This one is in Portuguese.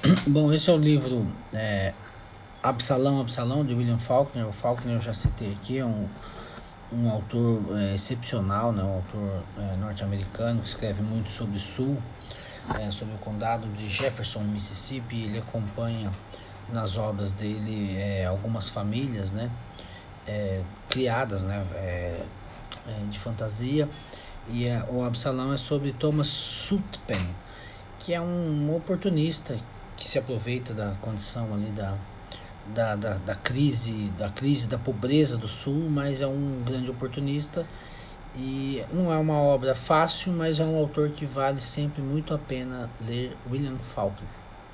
Bom, esse é o livro é, Absalão, Absalão, de William Faulkner. O Faulkner eu já citei aqui, é um, um autor é, excepcional, né? um autor é, norte-americano que escreve muito sobre o Sul, é, sobre o condado de Jefferson, Mississippi. Ele acompanha nas obras dele é, algumas famílias né? É, criadas né? De fantasia. E o Absalão é sobre Thomas Sutpen, que é um oportunista que se aproveita da condição ali da, da, da, da, crise, da crise da pobreza do sul, mas é um grande oportunista e não é uma obra fácil, mas é um autor que vale sempre muito a pena ler William Faulkner.